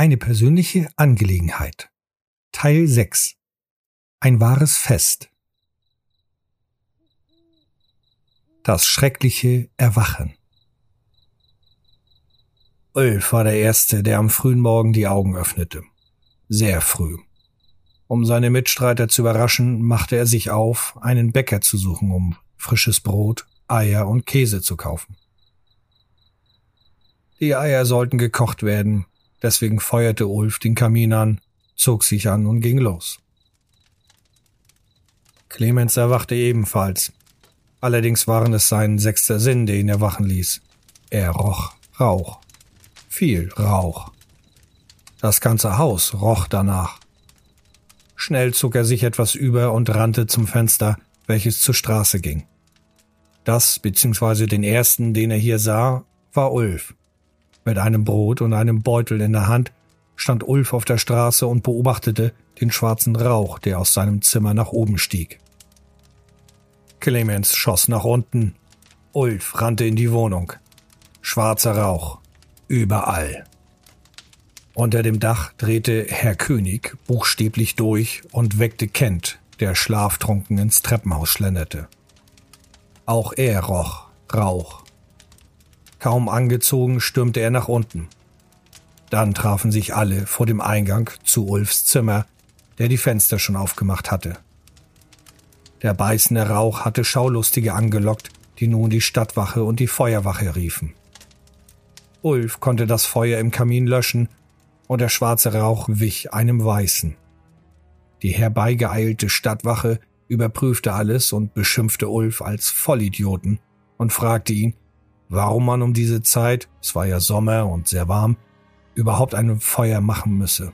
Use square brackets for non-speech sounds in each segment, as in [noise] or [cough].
Eine persönliche Angelegenheit. Teil 6. Ein wahres Fest. Das schreckliche Erwachen. Ulf war der Erste, der am frühen Morgen die Augen öffnete. Sehr früh. Um seine Mitstreiter zu überraschen, machte er sich auf, einen Bäcker zu suchen, um frisches Brot, Eier und Käse zu kaufen. Die Eier sollten gekocht werden, Deswegen feuerte Ulf den Kamin an, zog sich an und ging los. Clemens erwachte ebenfalls. Allerdings waren es sein sechster Sinn, der ihn erwachen ließ. Er roch Rauch. Viel Rauch. Das ganze Haus roch danach. Schnell zog er sich etwas über und rannte zum Fenster, welches zur Straße ging. Das, beziehungsweise den ersten, den er hier sah, war Ulf. Mit einem Brot und einem Beutel in der Hand stand Ulf auf der Straße und beobachtete den schwarzen Rauch, der aus seinem Zimmer nach oben stieg. Clemens schoss nach unten. Ulf rannte in die Wohnung. Schwarzer Rauch. Überall. Unter dem Dach drehte Herr König buchstäblich durch und weckte Kent, der schlaftrunken ins Treppenhaus schlenderte. Auch er roch Rauch Kaum angezogen stürmte er nach unten. Dann trafen sich alle vor dem Eingang zu Ulfs Zimmer, der die Fenster schon aufgemacht hatte. Der beißende Rauch hatte Schaulustige angelockt, die nun die Stadtwache und die Feuerwache riefen. Ulf konnte das Feuer im Kamin löschen und der schwarze Rauch wich einem weißen. Die herbeigeeilte Stadtwache überprüfte alles und beschimpfte Ulf als Vollidioten und fragte ihn, warum man um diese Zeit, es war ja Sommer und sehr warm, überhaupt ein Feuer machen müsse.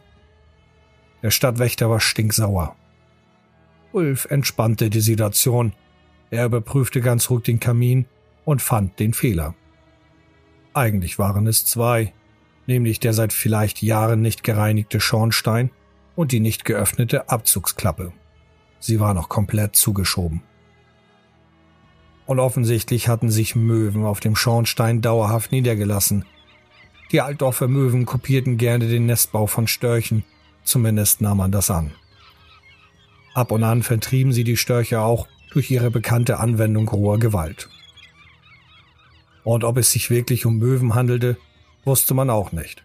Der Stadtwächter war stinksauer. Ulf entspannte die Situation. Er überprüfte ganz ruhig den Kamin und fand den Fehler. Eigentlich waren es zwei, nämlich der seit vielleicht Jahren nicht gereinigte Schornstein und die nicht geöffnete Abzugsklappe. Sie war noch komplett zugeschoben und offensichtlich hatten sich Möwen auf dem Schornstein dauerhaft niedergelassen. Die Altdorfer Möwen kopierten gerne den Nestbau von Störchen, zumindest nahm man das an. Ab und an vertrieben sie die Störche auch durch ihre bekannte Anwendung roher Gewalt. Und ob es sich wirklich um Möwen handelte, wusste man auch nicht.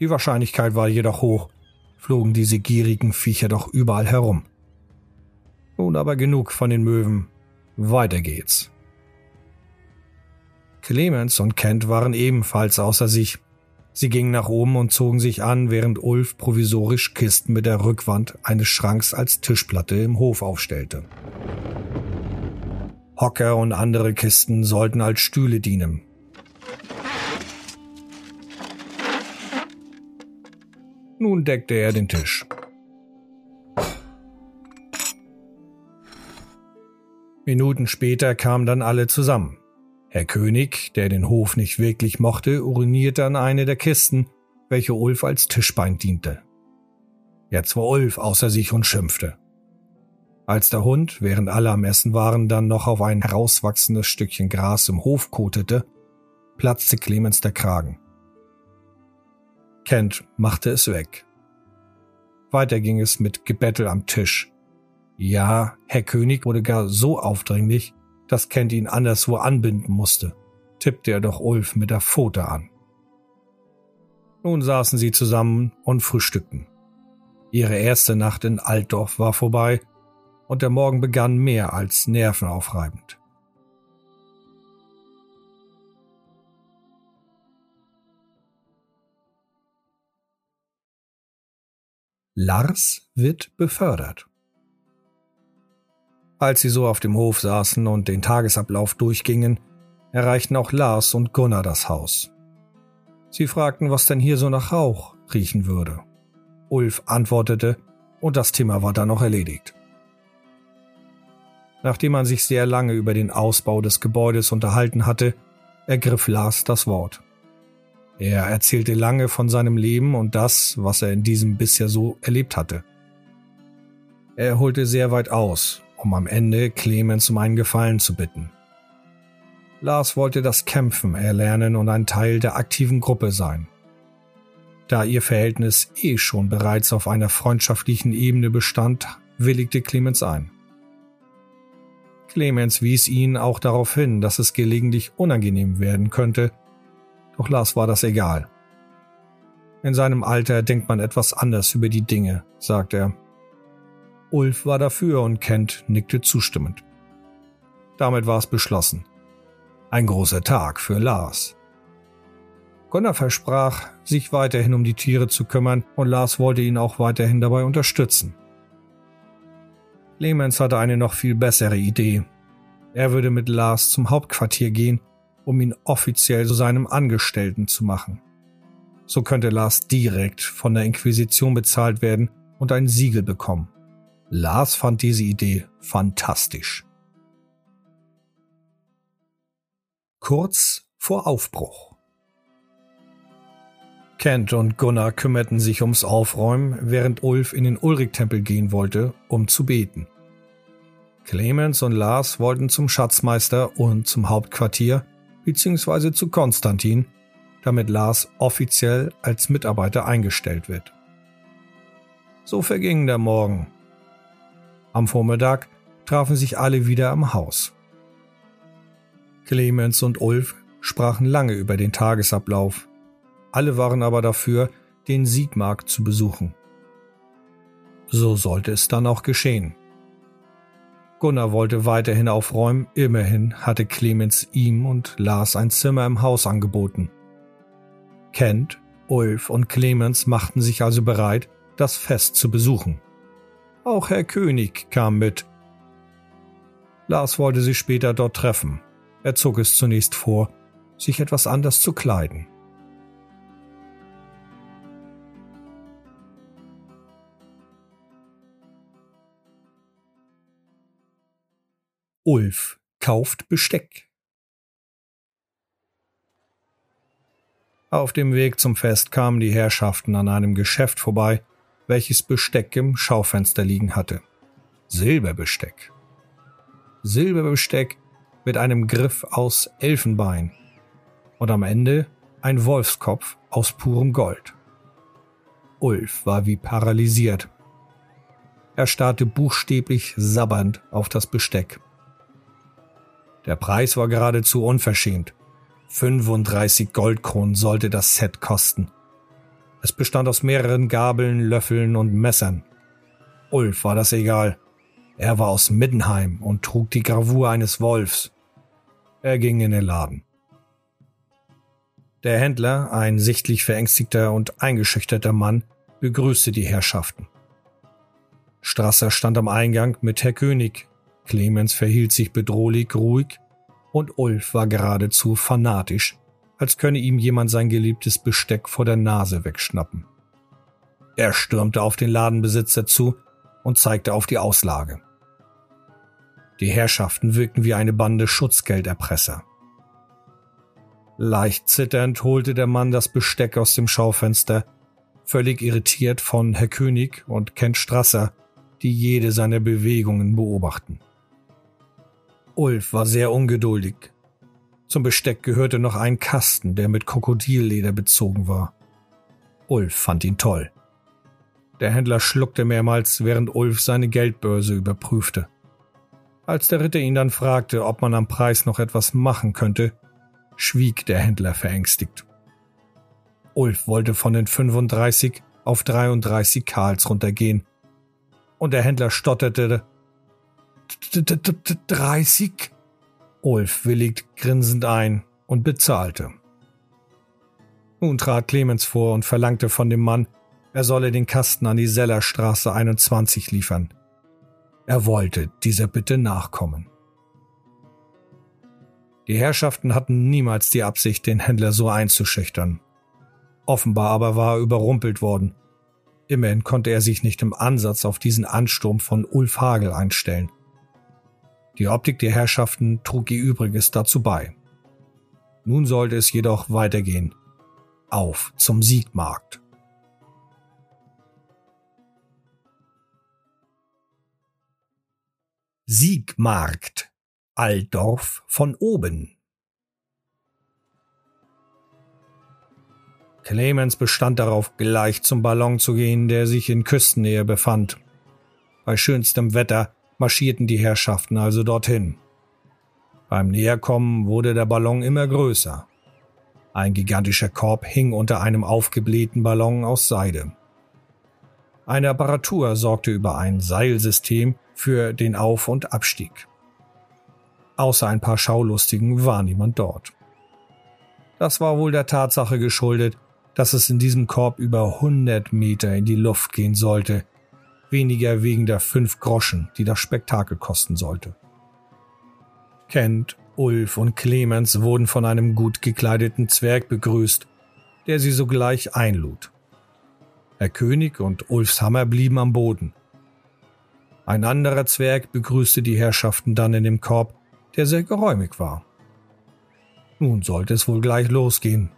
Die Wahrscheinlichkeit war jedoch hoch, flogen diese gierigen Viecher doch überall herum. Nun aber genug von den Möwen, weiter geht's. Clemens und Kent waren ebenfalls außer sich. Sie gingen nach oben und zogen sich an, während Ulf provisorisch Kisten mit der Rückwand eines Schranks als Tischplatte im Hof aufstellte. Hocker und andere Kisten sollten als Stühle dienen. Nun deckte er den Tisch. Minuten später kamen dann alle zusammen. Herr König, der den Hof nicht wirklich mochte, urinierte an eine der Kisten, welche Ulf als Tischbein diente. Jetzt war Ulf außer sich und schimpfte. Als der Hund, während alle am Essen waren, dann noch auf ein herauswachsendes Stückchen Gras im Hof kotete, platzte Clemens der Kragen. Kent machte es weg. Weiter ging es mit Gebettel am Tisch, ja, Herr König wurde gar so aufdringlich, dass Kent ihn anderswo anbinden musste, tippte er doch Ulf mit der Pfote an. Nun saßen sie zusammen und frühstückten. Ihre erste Nacht in Altdorf war vorbei und der Morgen begann mehr als nervenaufreibend. Lars wird befördert. Als sie so auf dem Hof saßen und den Tagesablauf durchgingen, erreichten auch Lars und Gunnar das Haus. Sie fragten, was denn hier so nach Rauch riechen würde. Ulf antwortete, und das Thema war dann noch erledigt. Nachdem man sich sehr lange über den Ausbau des Gebäudes unterhalten hatte, ergriff Lars das Wort. Er erzählte lange von seinem Leben und das, was er in diesem bisher so erlebt hatte. Er holte sehr weit aus, um am Ende Clemens um einen Gefallen zu bitten. Lars wollte das Kämpfen erlernen und ein Teil der aktiven Gruppe sein. Da ihr Verhältnis eh schon bereits auf einer freundschaftlichen Ebene bestand, willigte Clemens ein. Clemens wies ihn auch darauf hin, dass es gelegentlich unangenehm werden könnte, doch Lars war das egal. In seinem Alter denkt man etwas anders über die Dinge, sagt er. Ulf war dafür und Kent nickte zustimmend. Damit war es beschlossen. Ein großer Tag für Lars. Gunnar versprach, sich weiterhin um die Tiere zu kümmern und Lars wollte ihn auch weiterhin dabei unterstützen. Clemens hatte eine noch viel bessere Idee. Er würde mit Lars zum Hauptquartier gehen, um ihn offiziell zu seinem Angestellten zu machen. So könnte Lars direkt von der Inquisition bezahlt werden und ein Siegel bekommen. Lars fand diese Idee fantastisch. Kurz vor Aufbruch. Kent und Gunnar kümmerten sich ums Aufräumen, während Ulf in den Ulrich-Tempel gehen wollte, um zu beten. Clemens und Lars wollten zum Schatzmeister und zum Hauptquartier bzw. zu Konstantin, damit Lars offiziell als Mitarbeiter eingestellt wird. So verging der Morgen. Am Vormittag trafen sich alle wieder am Haus. Clemens und Ulf sprachen lange über den Tagesablauf. Alle waren aber dafür, den Siegmarkt zu besuchen. So sollte es dann auch geschehen. Gunnar wollte weiterhin aufräumen, immerhin hatte Clemens ihm und Lars ein Zimmer im Haus angeboten. Kent, Ulf und Clemens machten sich also bereit, das Fest zu besuchen. Auch Herr König kam mit. Lars wollte sie später dort treffen. Er zog es zunächst vor, sich etwas anders zu kleiden. Ulf kauft Besteck. Auf dem Weg zum Fest kamen die Herrschaften an einem Geschäft vorbei, welches Besteck im Schaufenster liegen hatte. Silberbesteck. Silberbesteck mit einem Griff aus Elfenbein und am Ende ein Wolfskopf aus purem Gold. Ulf war wie paralysiert. Er starrte buchstäblich sabbernd auf das Besteck. Der Preis war geradezu unverschämt. 35 Goldkronen sollte das Set kosten. Es bestand aus mehreren Gabeln, Löffeln und Messern. Ulf war das egal. Er war aus Middenheim und trug die Gravur eines Wolfs. Er ging in den Laden. Der Händler, ein sichtlich verängstigter und eingeschüchterter Mann, begrüßte die Herrschaften. Strasser stand am Eingang mit Herr König, Clemens verhielt sich bedrohlich ruhig und Ulf war geradezu fanatisch, als könne ihm jemand sein geliebtes Besteck vor der Nase wegschnappen. Er stürmte auf den Ladenbesitzer zu und zeigte auf die Auslage. Die Herrschaften wirkten wie eine Bande Schutzgelderpresser. Leicht zitternd holte der Mann das Besteck aus dem Schaufenster, völlig irritiert von Herr König und Kent Strasser, die jede seiner Bewegungen beobachten. Ulf war sehr ungeduldig. Zum Besteck gehörte noch ein Kasten, der mit Krokodilleder bezogen war. Ulf fand ihn toll. Der Händler schluckte mehrmals, während Ulf seine Geldbörse überprüfte. Als der Ritter ihn dann fragte, ob man am Preis noch etwas machen könnte, schwieg der Händler verängstigt. Ulf wollte von den 35 auf 33 Karls runtergehen, und der Händler stotterte 30? Ulf willigt grinsend ein und bezahlte. Nun trat Clemens vor und verlangte von dem Mann, er solle den Kasten an die Sellerstraße 21 liefern. Er wollte dieser Bitte nachkommen. Die Herrschaften hatten niemals die Absicht, den Händler so einzuschüchtern. Offenbar aber war er überrumpelt worden. Immerhin konnte er sich nicht im Ansatz auf diesen Ansturm von Ulf Hagel einstellen. Die Optik der Herrschaften trug ihr Übriges dazu bei. Nun sollte es jedoch weitergehen. Auf zum Siegmarkt. Siegmarkt Altdorf von oben. Clemens bestand darauf, gleich zum Ballon zu gehen, der sich in Küstennähe befand. Bei schönstem Wetter marschierten die Herrschaften also dorthin. Beim Näherkommen wurde der Ballon immer größer. Ein gigantischer Korb hing unter einem aufgeblähten Ballon aus Seide. Eine Apparatur sorgte über ein Seilsystem für den Auf- und Abstieg. Außer ein paar Schaulustigen war niemand dort. Das war wohl der Tatsache geschuldet, dass es in diesem Korb über 100 Meter in die Luft gehen sollte, weniger wegen der fünf Groschen, die das Spektakel kosten sollte. Kent, Ulf und Clemens wurden von einem gut gekleideten Zwerg begrüßt, der sie sogleich einlud. Herr König und Ulfs Hammer blieben am Boden. Ein anderer Zwerg begrüßte die Herrschaften dann in dem Korb, der sehr geräumig war. Nun sollte es wohl gleich losgehen.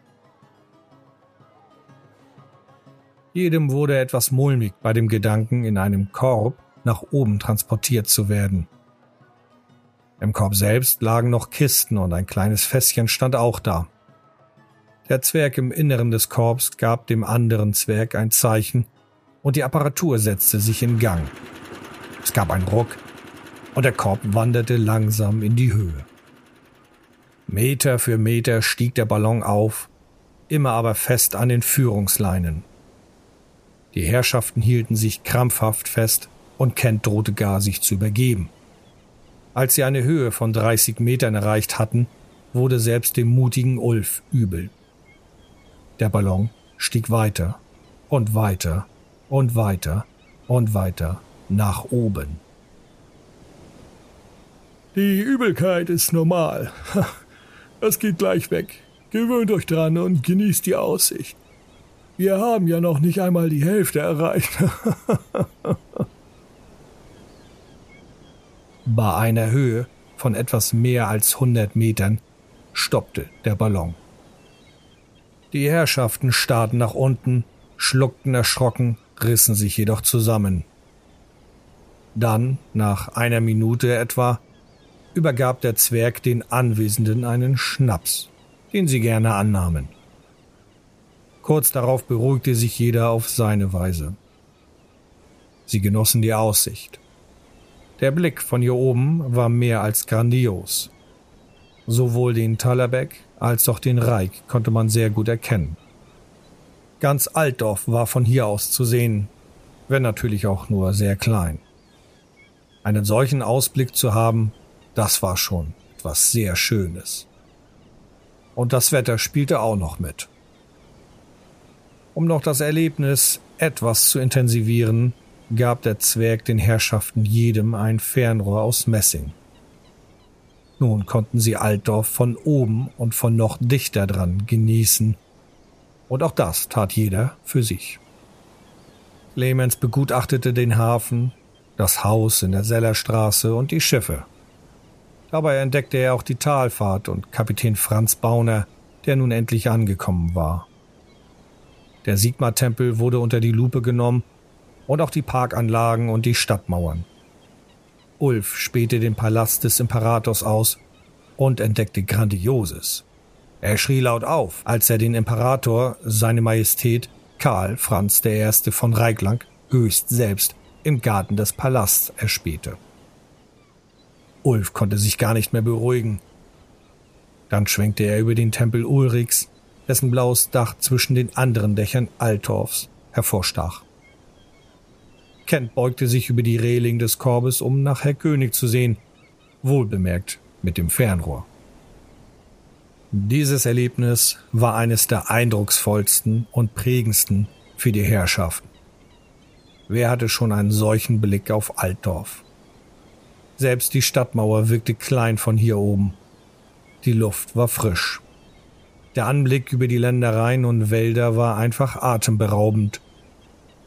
Jedem wurde etwas mulmig bei dem Gedanken, in einem Korb nach oben transportiert zu werden. Im Korb selbst lagen noch Kisten und ein kleines Fässchen stand auch da. Der Zwerg im Inneren des Korbs gab dem anderen Zwerg ein Zeichen und die Apparatur setzte sich in Gang. Es gab einen Ruck und der Korb wanderte langsam in die Höhe. Meter für Meter stieg der Ballon auf, immer aber fest an den Führungsleinen. Die Herrschaften hielten sich krampfhaft fest und Kent drohte gar, sich zu übergeben. Als sie eine Höhe von 30 Metern erreicht hatten, wurde selbst dem mutigen Ulf übel. Der Ballon stieg weiter und weiter und weiter und weiter nach oben. Die Übelkeit ist normal. [laughs] Es geht gleich weg. Gewöhnt euch dran und genießt die Aussicht. Wir haben ja noch nicht einmal die Hälfte erreicht. Bei einer Höhe von etwas mehr als 100 Metern stoppte der Ballon. Die Herrschaften starrten nach unten, schluckten erschrocken, rissen sich jedoch zusammen. Dann, nach einer Minute etwa, übergab der Zwerg den Anwesenden einen Schnaps, den sie gerne annahmen. Kurz darauf beruhigte sich jeder auf seine Weise. Sie genossen die Aussicht. Der Blick von hier oben war mehr als grandios. Sowohl den Tallerbeck als auch den Reik konnte man sehr gut erkennen. Ganz Altdorf war von hier aus zu sehen, wenn natürlich auch nur sehr klein. Einen solchen Ausblick zu haben, das war schon etwas sehr Schönes. Und das Wetter spielte auch noch mit. Um noch das Erlebnis etwas zu intensivieren, gab der Zwerg den Herrschaften jedem ein Fernrohr aus Messing. Nun konnten sie Altdorf von oben und von noch dichter dran genießen, und auch das tat jeder für sich. Clemens begutachtete den Hafen, das Haus in der Sellerstraße und die Schiffe. Dabei entdeckte er auch die Talfahrt und Kapitän Franz Bauner, der nun endlich angekommen war. Der Sigmar-Tempel wurde unter die Lupe genommen und auch die Parkanlagen und die Stadtmauern. Ulf spähte den Palast des Imperators aus und entdeckte Grandioses. Er schrie laut auf, als er den Imperator, seine Majestät Karl Franz I. von Reiklang, höchst selbst im Garten des Palasts erspähte. Ulf konnte sich gar nicht mehr beruhigen. Dann schwenkte er über den Tempel Ulrichs dessen blaues Dach zwischen den anderen Dächern Altorfs hervorstach. Kent beugte sich über die Reling des Korbes, um nach Herr König zu sehen, wohlbemerkt mit dem Fernrohr. Dieses Erlebnis war eines der eindrucksvollsten und prägendsten für die Herrschaften. Wer hatte schon einen solchen Blick auf Altdorf? Selbst die Stadtmauer wirkte klein von hier oben. Die Luft war frisch. Der Anblick über die Ländereien und Wälder war einfach atemberaubend.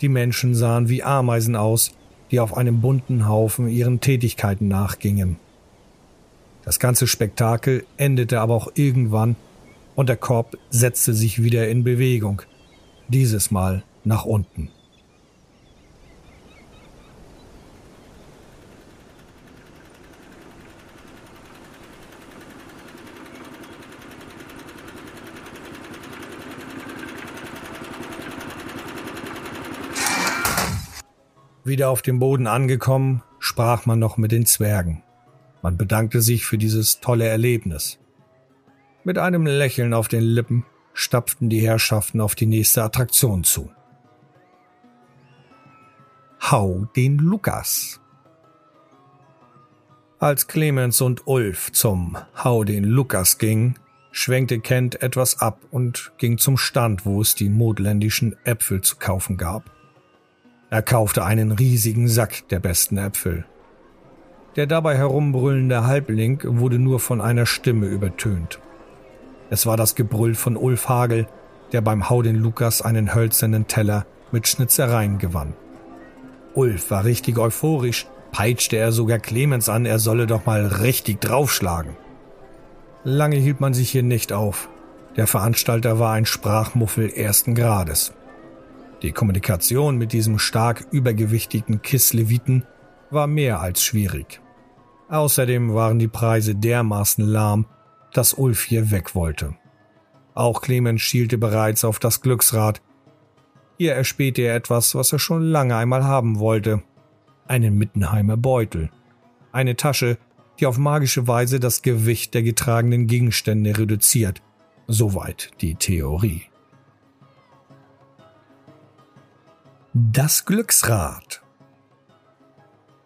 Die Menschen sahen wie Ameisen aus, die auf einem bunten Haufen ihren Tätigkeiten nachgingen. Das ganze Spektakel endete aber auch irgendwann und der Korb setzte sich wieder in Bewegung, dieses Mal nach unten. Wieder auf dem Boden angekommen, sprach man noch mit den Zwergen. Man bedankte sich für dieses tolle Erlebnis. Mit einem Lächeln auf den Lippen stapften die Herrschaften auf die nächste Attraktion zu. Hau den Lukas. Als Clemens und Ulf zum Hau den Lukas gingen, schwenkte Kent etwas ab und ging zum Stand, wo es die modländischen Äpfel zu kaufen gab. Er kaufte einen riesigen Sack der besten Äpfel. Der dabei herumbrüllende Halbling wurde nur von einer Stimme übertönt. Es war das Gebrüll von Ulf Hagel, der beim Hau den Lukas einen hölzernen Teller mit Schnitzereien gewann. Ulf war richtig euphorisch, peitschte er sogar Clemens an, er solle doch mal richtig draufschlagen. Lange hielt man sich hier nicht auf. Der Veranstalter war ein Sprachmuffel ersten Grades. Die Kommunikation mit diesem stark übergewichtigen Kisleviten war mehr als schwierig. Außerdem waren die Preise dermaßen lahm, dass Ulf hier weg wollte. Auch Clemens schielte bereits auf das Glücksrad. Hier erspähte er etwas, was er schon lange einmal haben wollte. Einen Mittenheimer Beutel. Eine Tasche, die auf magische Weise das Gewicht der getragenen Gegenstände reduziert. Soweit die Theorie. Das Glücksrad.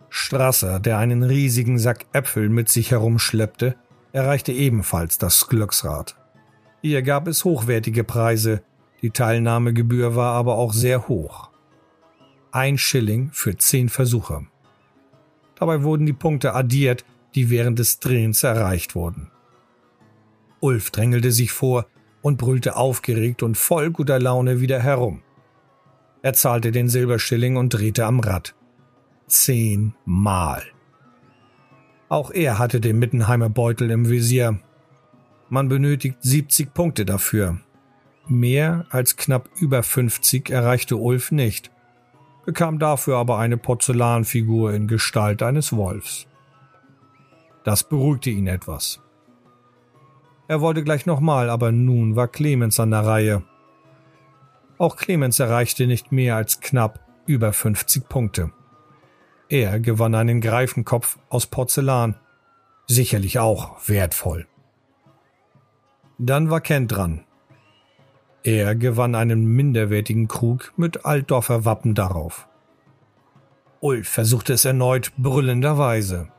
Strasser, der einen riesigen Sack Äpfel mit sich herumschleppte, erreichte ebenfalls das Glücksrad. Hier gab es hochwertige Preise, die Teilnahmegebühr war aber auch sehr hoch. Ein Schilling für zehn Versuche. Dabei wurden die Punkte addiert, die während des Drehens erreicht wurden. Ulf drängelte sich vor und brüllte aufgeregt und voll guter Laune wieder herum. Er zahlte den Silberschilling und drehte am Rad. Zehnmal. Auch er hatte den Mittenheimer Beutel im Visier. Man benötigt 70 Punkte dafür. Mehr als knapp über 50 erreichte Ulf nicht, bekam dafür aber eine Porzellanfigur in Gestalt eines Wolfs. Das beruhigte ihn etwas. Er wollte gleich nochmal, aber nun war Clemens an der Reihe. Auch Clemens erreichte nicht mehr als knapp über 50 Punkte. Er gewann einen Greifenkopf aus Porzellan. Sicherlich auch wertvoll. Dann war Kent dran. Er gewann einen minderwertigen Krug mit Altdorfer Wappen darauf. Ulf versuchte es erneut brüllenderweise.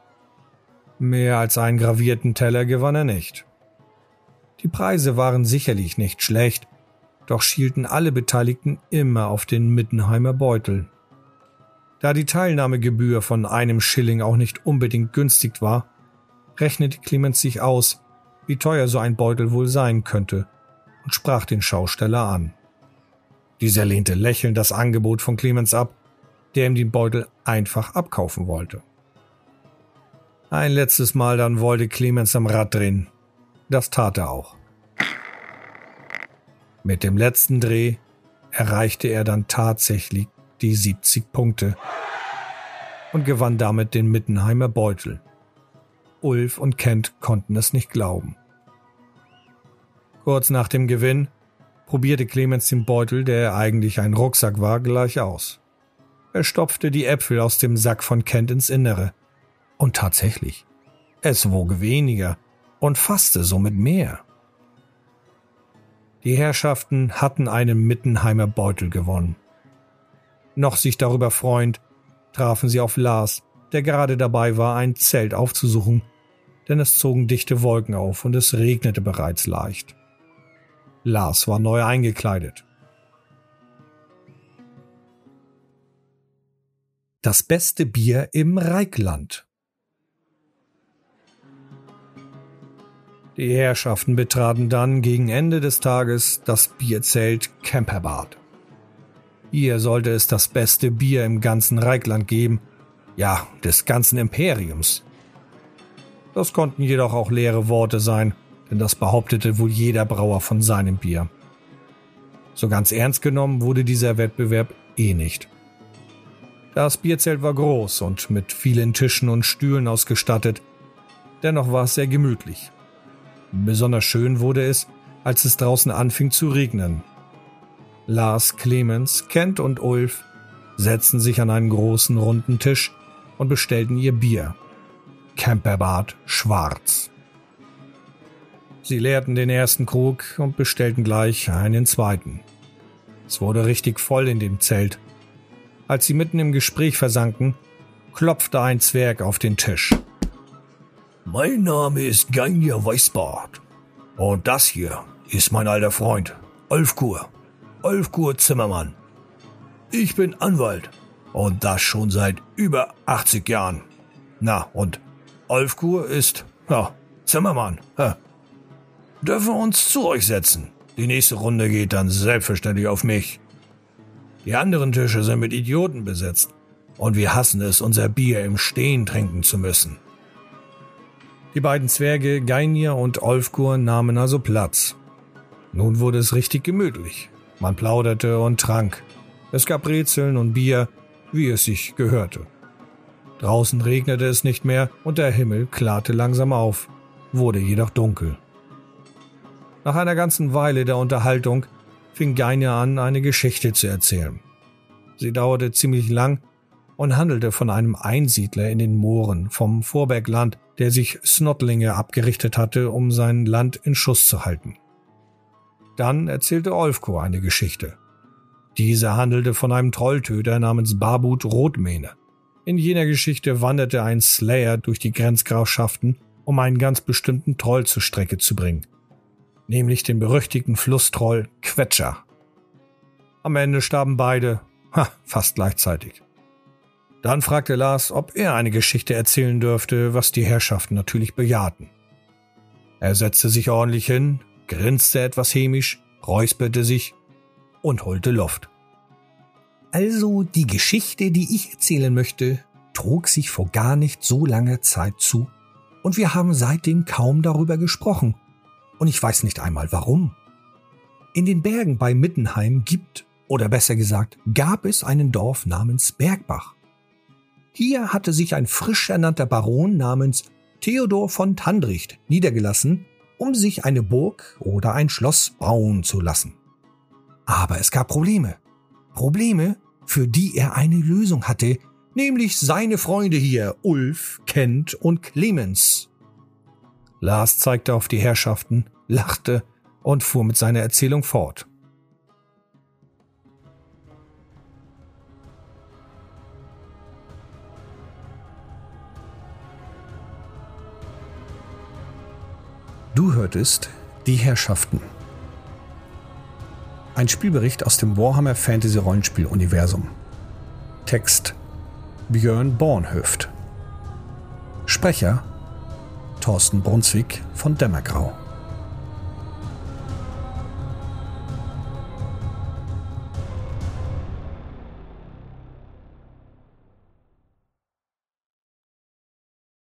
Mehr als einen gravierten Teller gewann er nicht. Die Preise waren sicherlich nicht schlecht, doch schielten alle Beteiligten immer auf den Mittenheimer Beutel. Da die Teilnahmegebühr von einem Schilling auch nicht unbedingt günstig war, rechnete Clemens sich aus, wie teuer so ein Beutel wohl sein könnte, und sprach den Schausteller an. Dieser lehnte lächelnd das Angebot von Clemens ab, der ihm den Beutel einfach abkaufen wollte. Ein letztes Mal dann wollte Clemens am Rad drehen. Das tat er auch. Mit dem letzten Dreh erreichte er dann tatsächlich die 70 Punkte und gewann damit den Mittenheimer Beutel. Ulf und Kent konnten es nicht glauben. Kurz nach dem Gewinn probierte Clemens den Beutel, der eigentlich ein Rucksack war, gleich aus. Er stopfte die Äpfel aus dem Sack von Kent ins Innere. Und tatsächlich, es wog weniger und fasste somit mehr. Die Herrschaften hatten einen Mittenheimer Beutel gewonnen. Noch sich darüber freuend, trafen sie auf Lars, der gerade dabei war, ein Zelt aufzusuchen, denn es zogen dichte Wolken auf und es regnete bereits leicht. Lars war neu eingekleidet. Das beste Bier im Reikland. Die Herrschaften betraten dann gegen Ende des Tages das Bierzelt Camperbad. Hier sollte es das beste Bier im ganzen Reikland geben, ja, des ganzen Imperiums. Das konnten jedoch auch leere Worte sein, denn das behauptete wohl jeder Brauer von seinem Bier. So ganz ernst genommen wurde dieser Wettbewerb eh nicht. Das Bierzelt war groß und mit vielen Tischen und Stühlen ausgestattet, dennoch war es sehr gemütlich. Besonders schön wurde es, als es draußen anfing zu regnen Lars, Clemens, Kent und Ulf setzten sich an einen großen runden Tisch und bestellten ihr Bier. Camperbad schwarz. Sie leerten den ersten Krug und bestellten gleich einen zweiten. Es wurde richtig voll in dem Zelt. Als sie mitten im Gespräch versanken, klopfte ein Zwerg auf den Tisch. Mein Name ist Geinja Weißbart. Und das hier ist mein alter Freund, Olfkur. Olfkur Zimmermann. Ich bin Anwalt. Und das schon seit über 80 Jahren. Na, und Olfkur ist, ja, Zimmermann. Ja. Dürfen wir uns zu euch setzen? Die nächste Runde geht dann selbstverständlich auf mich. Die anderen Tische sind mit Idioten besetzt. Und wir hassen es, unser Bier im Stehen trinken zu müssen. Die beiden Zwerge Geinir und Olfgur nahmen also Platz. Nun wurde es richtig gemütlich. Man plauderte und trank. Es gab Brezeln und Bier, wie es sich gehörte. Draußen regnete es nicht mehr und der Himmel klarte langsam auf, wurde jedoch dunkel. Nach einer ganzen Weile der Unterhaltung fing Geine an, eine Geschichte zu erzählen. Sie dauerte ziemlich lang und handelte von einem Einsiedler in den Mooren vom Vorbergland, der sich Snotlinge abgerichtet hatte, um sein Land in Schuss zu halten. Dann erzählte Olfko eine Geschichte. Diese handelte von einem Trolltöter namens Barbut Rotmähne. In jener Geschichte wanderte ein Slayer durch die Grenzgrafschaften, um einen ganz bestimmten Troll zur Strecke zu bringen, nämlich den berüchtigten Flusstroll Quetscher. Am Ende starben beide, ha, fast gleichzeitig. Dann fragte Lars, ob er eine Geschichte erzählen dürfte, was die Herrschaften natürlich bejahten. Er setzte sich ordentlich hin, grinste etwas hämisch, räusperte sich und holte Luft. Also die Geschichte, die ich erzählen möchte, trug sich vor gar nicht so langer Zeit zu, und wir haben seitdem kaum darüber gesprochen, und ich weiß nicht einmal warum. In den Bergen bei Mittenheim gibt, oder besser gesagt, gab es einen Dorf namens Bergbach. Hier hatte sich ein frisch ernannter Baron namens Theodor von Tandricht niedergelassen, um sich eine Burg oder ein Schloss bauen zu lassen. Aber es gab Probleme. Probleme, für die er eine Lösung hatte, nämlich seine Freunde hier, Ulf, Kent und Clemens. Lars zeigte auf die Herrschaften, lachte und fuhr mit seiner Erzählung fort. Du hörtest die Herrschaften. Ein Spielbericht aus dem Warhammer Fantasy Rollenspiel Universum. Text Björn Bornhöft. Sprecher Thorsten Brunswick von Dämmergrau.